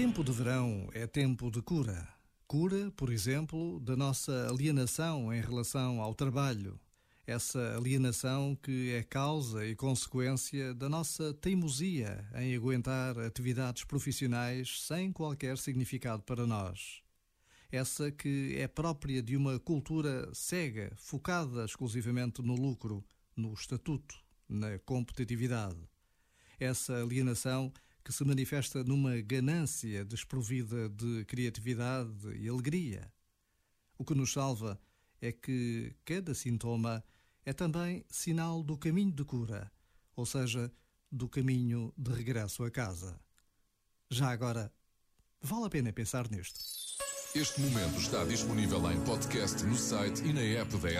Tempo de verão é tempo de cura. Cura, por exemplo, da nossa alienação em relação ao trabalho. Essa alienação que é causa e consequência da nossa teimosia em aguentar atividades profissionais sem qualquer significado para nós. Essa que é própria de uma cultura cega, focada exclusivamente no lucro, no estatuto, na competitividade. Essa alienação que se manifesta numa ganância desprovida de criatividade e alegria. O que nos salva é que cada sintoma é também sinal do caminho de cura, ou seja, do caminho de regresso a casa. Já agora, vale a pena pensar nisto. Este momento está disponível em podcast no site e na app da